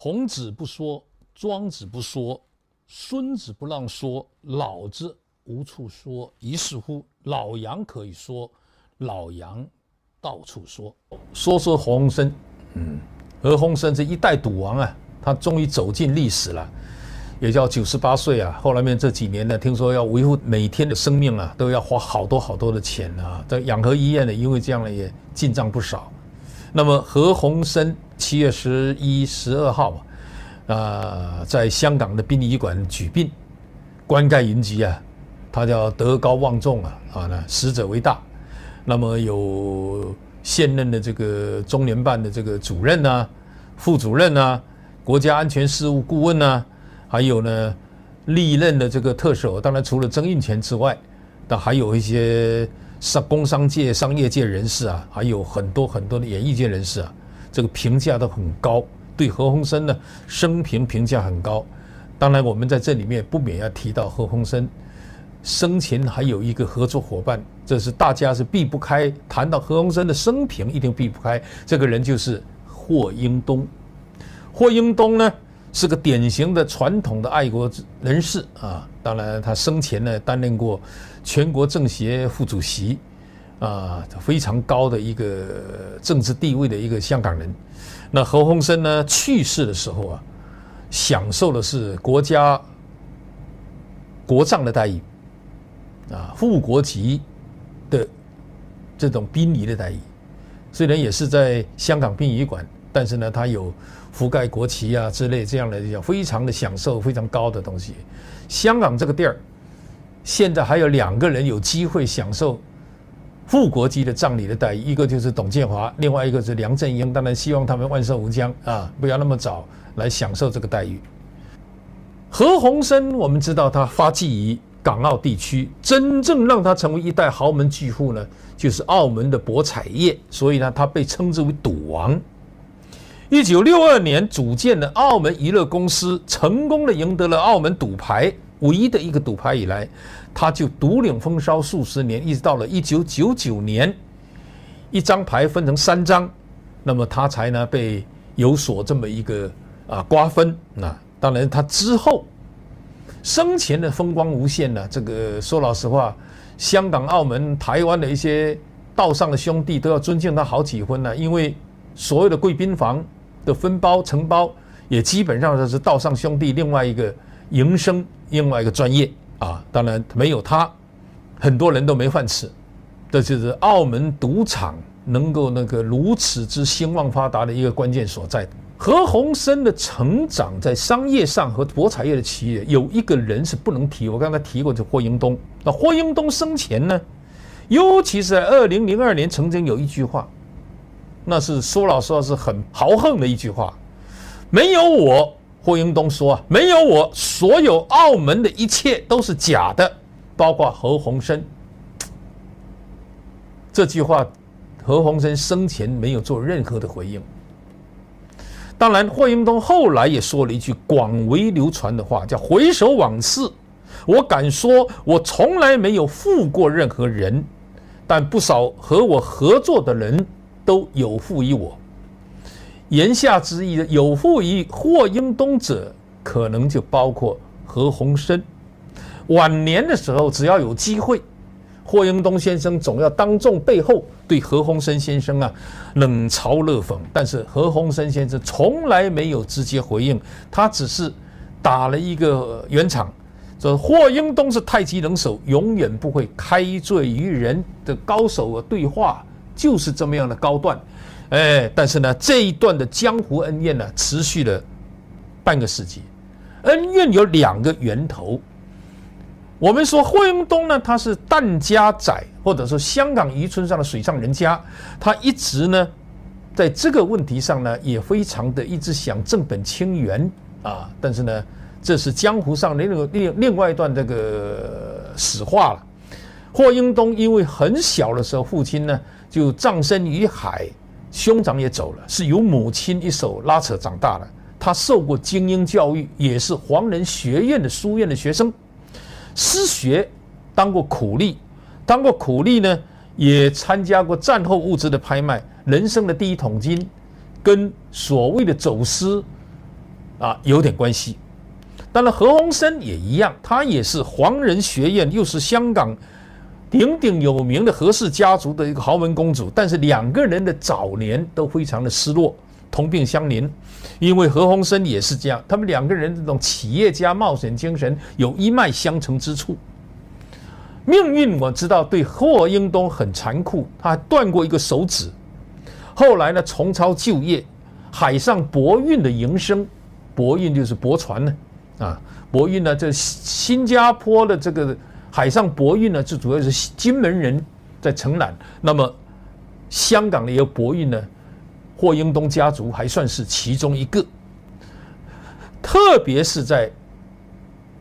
孔子不说，庄子不说，孙子不让说，老子无处说。于是乎，老杨可以说，老杨到处说。说说何鸿燊，嗯，何鸿燊这一代赌王啊，他终于走进历史了，也叫九十八岁啊。后来面这几年呢，听说要维护每天的生命啊，都要花好多好多的钱啊。这养和医院呢，因为这样呢，也进账不少。那么何鸿燊。七月十一、十二号啊，在香港的殡仪馆举殡，棺盖云集啊，他叫德高望重啊，啊，那死者为大。那么有现任的这个中联办的这个主任呐、啊、副主任呐、啊、国家安全事务顾问呐、啊，还有呢历任的这个特首，当然除了曾荫权之外，那还有一些商工商界、商业界人士啊，还有很多很多的演艺界人士啊。这个评价都很高，对何鸿燊呢生平评价很高。当然，我们在这里面不免要提到何鸿燊生前还有一个合作伙伴，这是大家是避不开。谈到何鸿燊的生平，一定避不开这个人，就是霍英东。霍英东呢是个典型的传统的爱国人士啊。当然，他生前呢担任过全国政协副主席。啊，非常高的一个政治地位的一个香港人。那何鸿燊呢去世的时候啊，享受的是国家国葬的待遇，啊，副国级的这种殡仪的待遇。虽然也是在香港殡仪馆，但是呢，他有覆盖国旗啊之类这样的，非常的享受非常高的东西。香港这个地儿，现在还有两个人有机会享受。副国级的葬礼的待遇，一个就是董建华，另外一个是梁振英。当然，希望他们万寿无疆啊，不要那么早来享受这个待遇。何鸿燊，我们知道他发迹于港澳地区，真正让他成为一代豪门巨富呢，就是澳门的博彩业，所以呢，他被称之为赌王。一九六二年组建的澳门娱乐公司，成功的赢得了澳门赌牌唯一的一个赌牌以来。他就独领风骚数十年，一直到了一九九九年，一张牌分成三张，那么他才呢被有所这么一个啊瓜分。那当然，他之后生前的风光无限呢。这个说老实话，香港、澳门、台湾的一些道上的兄弟都要尊敬他好几分呢，因为所有的贵宾房的分包承包，也基本上都是道上兄弟另外一个营生，另外一个专业。啊，当然没有他，很多人都没饭吃。这就是澳门赌场能够那个如此之兴旺发达的一个关键所在。何鸿燊的成长在商业上和博彩业的企业，有一个人是不能提。我刚才提过，就霍英东。那霍英东生前呢，尤其是在二零零二年，曾经有一句话，那是说老实话是很豪横的一句话，没有我。霍英东说：“啊，没有我，所有澳门的一切都是假的，包括何鸿燊。”这句话，何鸿燊生前没有做任何的回应。当然，霍英东后来也说了一句广为流传的话，叫“回首往事，我敢说，我从来没有负过任何人，但不少和我合作的人都有负于我。”言下之意，有负于霍英东者，可能就包括何鸿燊。晚年的时候，只要有机会，霍英东先生总要当众背后对何鸿燊先生啊冷嘲热讽。但是何鸿燊先生从来没有直接回应，他只是打了一个圆场，说霍英东是太极能手，永远不会开罪于人的高手的对话就是这么样的高段。哎，但是呢，这一段的江湖恩怨呢，持续了半个世纪。恩怨有两个源头。我们说霍英东呢，他是疍家仔，或者说香港渔村上的水上人家，他一直呢，在这个问题上呢，也非常的一直想正本清源啊。但是呢，这是江湖上另另另外一段这个史话了。霍英东因为很小的时候，父亲呢就葬身于海。兄长也走了，是由母亲一手拉扯长大的。他受过精英教育，也是黄仁学院的书院的学生，失学，当过苦力，当过苦力呢，也参加过战后物资的拍卖，人生的第一桶金，跟所谓的走私啊有点关系。当然，何鸿燊也一样，他也是黄仁学院，又是香港鼎鼎有名的何氏家族的一个豪门公主。但是两个人的早年都非常的失落，同病相怜。因为何鸿燊也是这样，他们两个人这种企业家冒险精神有一脉相承之处。命运我知道对霍英东很残酷，他还断过一个手指。后来呢，重操旧业，海上博运的营生，博运就是驳船呢。啊，博运呢，这新加坡的这个海上博运呢，最主要是金门人在承揽。那么香港的一个博运呢，霍英东家族还算是其中一个。特别是在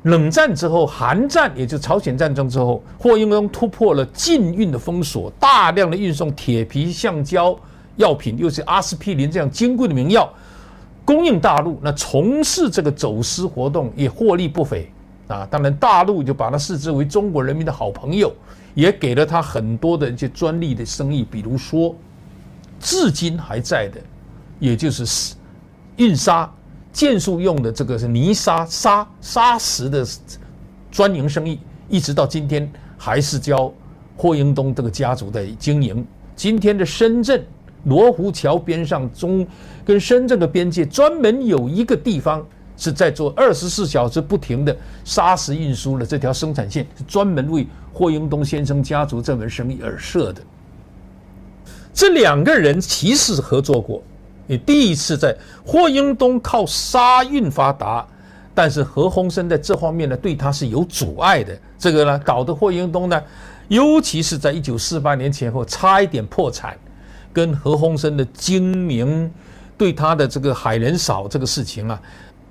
冷战之后，韩战也就朝鲜战争之后，霍英东突破了禁运的封锁，大量的运送铁皮、橡胶药品，又是阿司匹林这样金贵的名药。供应大陆，那从事这个走私活动也获利不菲啊！当然，大陆就把它视之为中国人民的好朋友，也给了他很多的一些专利的生意，比如说，至今还在的，也就是运沙、建筑用的这个是泥沙、沙沙石的专营生意，一直到今天还是交霍英东这个家族在经营。今天的深圳。罗湖桥边上，中跟深圳的边界专门有一个地方是在做二十四小时不停的砂石运输的，这条生产线是专门为霍英东先生家族这门生意而设的。这两个人其实合作过，也第一次在霍英东靠沙运发达，但是何鸿燊在这方面呢对他是有阻碍的。这个呢搞得霍英东呢，尤其是在一九四八年前后差一点破产。跟何鸿燊的精明，对他的这个海人少这个事情啊，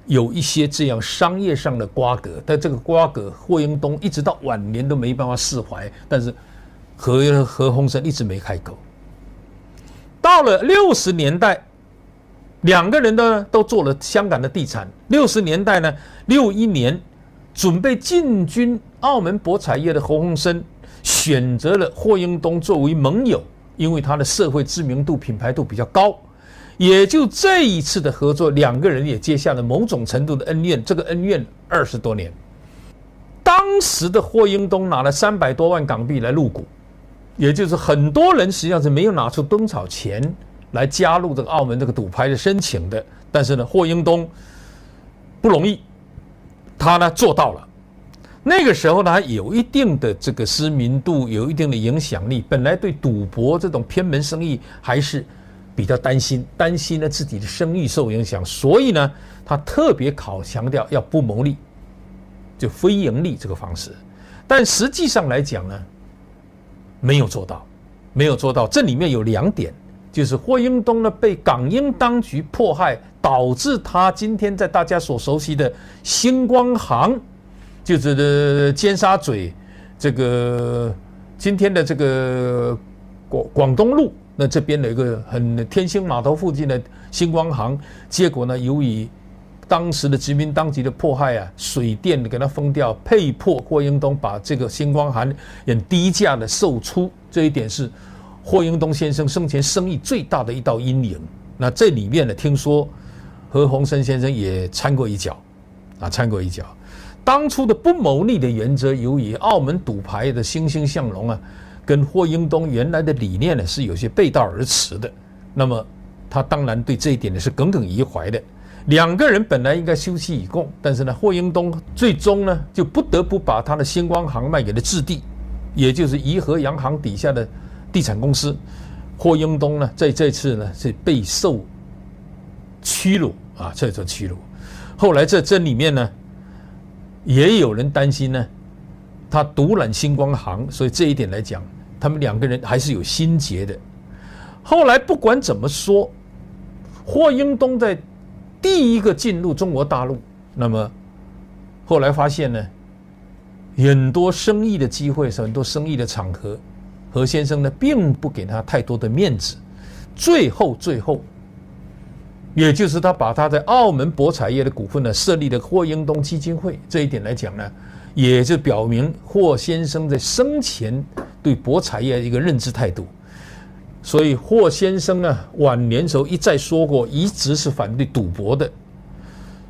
有一些这样商业上的瓜葛，但这个瓜葛霍英东一直到晚年都没办法释怀，但是何何鸿燊一直没开口。到了六十年代，两个人呢都做了香港的地产。六十年代呢，六一年准备进军澳门博彩业的何鸿燊选择了霍英东作为盟友。因为他的社会知名度、品牌度比较高，也就这一次的合作，两个人也结下了某种程度的恩怨。这个恩怨二十多年。当时的霍英东拿了三百多万港币来入股，也就是很多人实际上是没有拿出多少钱来加入这个澳门这个赌牌的申请的。但是呢，霍英东不容易，他呢做到了。那个时候呢，有一定的这个知名度，有一定的影响力。本来对赌博这种偏门生意还是比较担心，担心呢自己的声誉受影响，所以呢，他特别考强调要不牟利，就非盈利这个方式。但实际上来讲呢，没有做到，没有做到。这里面有两点，就是霍英东呢被港英当局迫害，导致他今天在大家所熟悉的星光行。就是的尖沙咀，这个今天的这个广广东路，那这边有一个很天星码头附近的星光行，结果呢，由于当时的殖民当局的迫害啊，水电给它封掉，被迫霍英东把这个星光行很低价的售出，这一点是霍英东先生生前生意最大的一道阴影。那这里面呢，听说何鸿燊先生也掺过一脚，啊，掺过一脚。当初的不牟利的原则，由于澳门赌牌的欣欣向荣啊，跟霍英东原来的理念呢是有些背道而驰的。那么他当然对这一点呢是耿耿于怀的。两个人本来应该休戚与共，但是呢，霍英东最终呢就不得不把他的星光行卖给了置地，也就是怡和洋行底下的地产公司。霍英东呢在这次呢是备受屈辱啊，这种屈辱。后来在这里面呢。也有人担心呢，他独揽星光行，所以这一点来讲，他们两个人还是有心结的。后来不管怎么说，霍英东在第一个进入中国大陆，那么后来发现呢，很多生意的机会，很多生意的场合，何先生呢并不给他太多的面子，最后最后。也就是他把他在澳门博彩业的股份呢设立的霍英东基金会，这一点来讲呢，也就表明霍先生在生前对博彩业一个认知态度。所以霍先生呢晚年时候一再说过，一直是反对赌博的。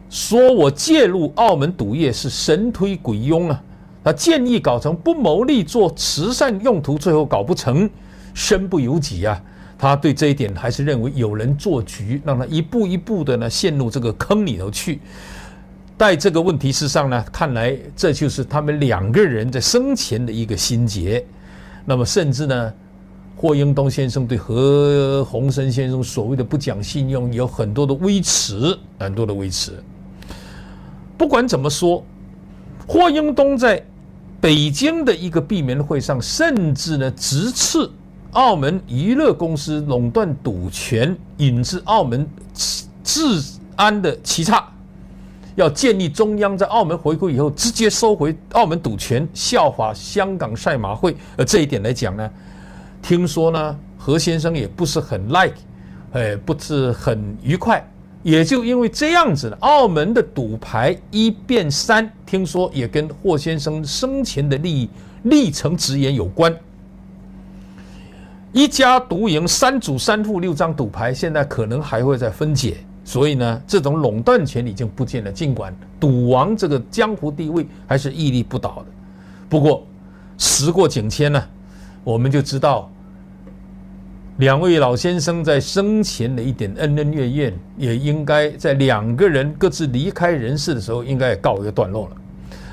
说我介入澳门赌业是神推鬼拥啊，他建议搞成不牟利做慈善用途，最后搞不成，身不由己啊。他对这一点还是认为有人做局，让他一步一步的呢陷入这个坑里头去。在这个问题之上呢，看来这就是他们两个人在生前的一个心结。那么甚至呢，霍英东先生对何鸿燊先生所谓的不讲信用有很多的微词，很多的微词。不管怎么说，霍英东在北京的一个闭门会上，甚至呢直斥。澳门娱乐公司垄断赌权，引致澳门治安的奇差，要建立中央在澳门回归以后直接收回澳门赌权，效法香港赛马会。而这一点来讲呢，听说呢何先生也不是很 like，哎，不是很愉快。也就因为这样子，澳门的赌牌一变三，听说也跟霍先生生前的利益历程直言有关。一家独赢，三主三副六张赌牌，现在可能还会再分解。所以呢，这种垄断权已经不见了。尽管赌王这个江湖地位还是屹立不倒的。不过时过境迁呢，我们就知道两位老先生在生前的一点恩恩怨怨，也应该在两个人各自离开人世的时候，应该也告一个段落了。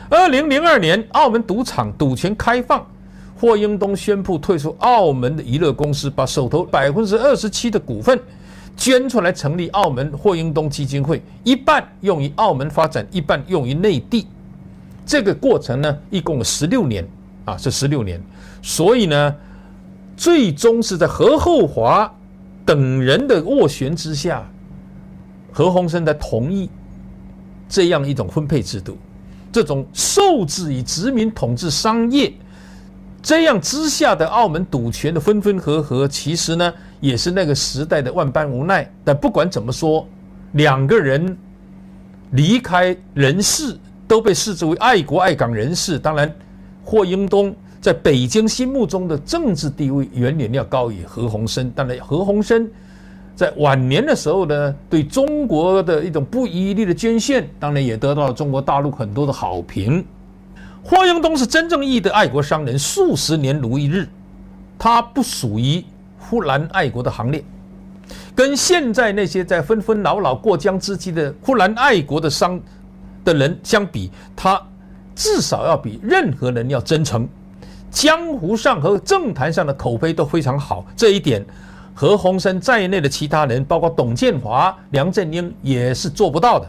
二零零二年，澳门赌场赌权开放。霍英东宣布退出澳门的娱乐公司，把手头百分之二十七的股份捐出来成立澳门霍英东基金会，一半用于澳门发展，一半用于内地。这个过程呢，一共十六年啊，是十六年。所以呢，最终是在何厚华等人的斡旋之下，何鸿燊才同意这样一种分配制度，这种受制于殖民统治商业。这样之下的澳门赌权的分分合合，其实呢也是那个时代的万般无奈。但不管怎么说，两个人离开人世，都被视之为爱国爱港人士。当然，霍英东在北京心目中的政治地位远远要高于何鸿燊。当然，何鸿燊在晚年的时候呢，对中国的一种不遗余力的捐献，当然也得到了中国大陆很多的好评。霍英东是真正意义的爱国商人，数十年如一日，他不属于忽然爱国的行列，跟现在那些在纷纷扰扰过江之鲫的忽然爱国的商的人相比，他至少要比任何人要真诚，江湖上和政坛上的口碑都非常好。这一点，何鸿燊在内的其他人，包括董建华、梁振英也是做不到的。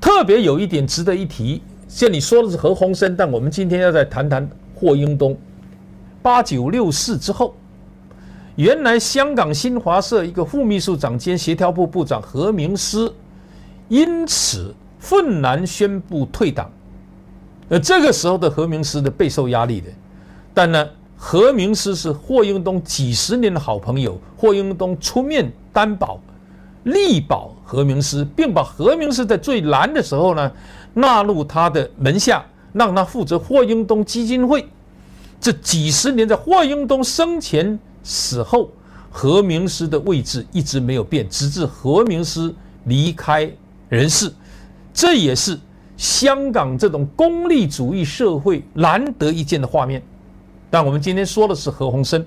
特别有一点值得一提。像你说的是何鸿燊，但我们今天要再谈谈霍英东。八九六四之后，原来香港新华社一个副秘书长兼协调部部长何明师，因此愤然宣布退党。而这个时候的何明师的备受压力的，但呢，何明师是霍英东几十年的好朋友，霍英东出面担保。力保何明师，并把何明师在最难的时候呢纳入他的门下，让他负责霍英东基金会。这几十年，在霍英东生前死后，何明师的位置一直没有变，直至何明师离开人世。这也是香港这种功利主义社会难得一见的画面。但我们今天说的是何鸿燊。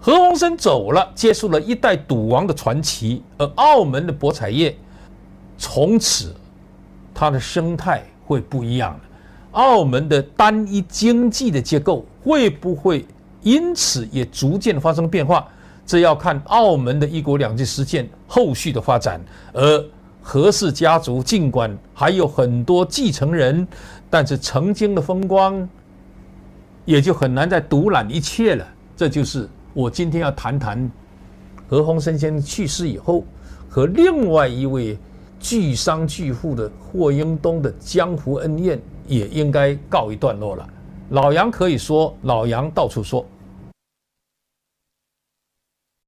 何鸿燊走了，结束了一代赌王的传奇，而澳门的博彩业从此它的生态会不一样了。澳门的单一经济的结构会不会因此也逐渐发生变化？这要看澳门的一国两制实践后续的发展。而何氏家族尽管还有很多继承人，但是曾经的风光也就很难再独揽一切了。这就是。我今天要谈谈何鸿燊先生去世以后，和另外一位巨商巨富的霍英东的江湖恩怨，也应该告一段落了。老杨可以说，老杨到处说。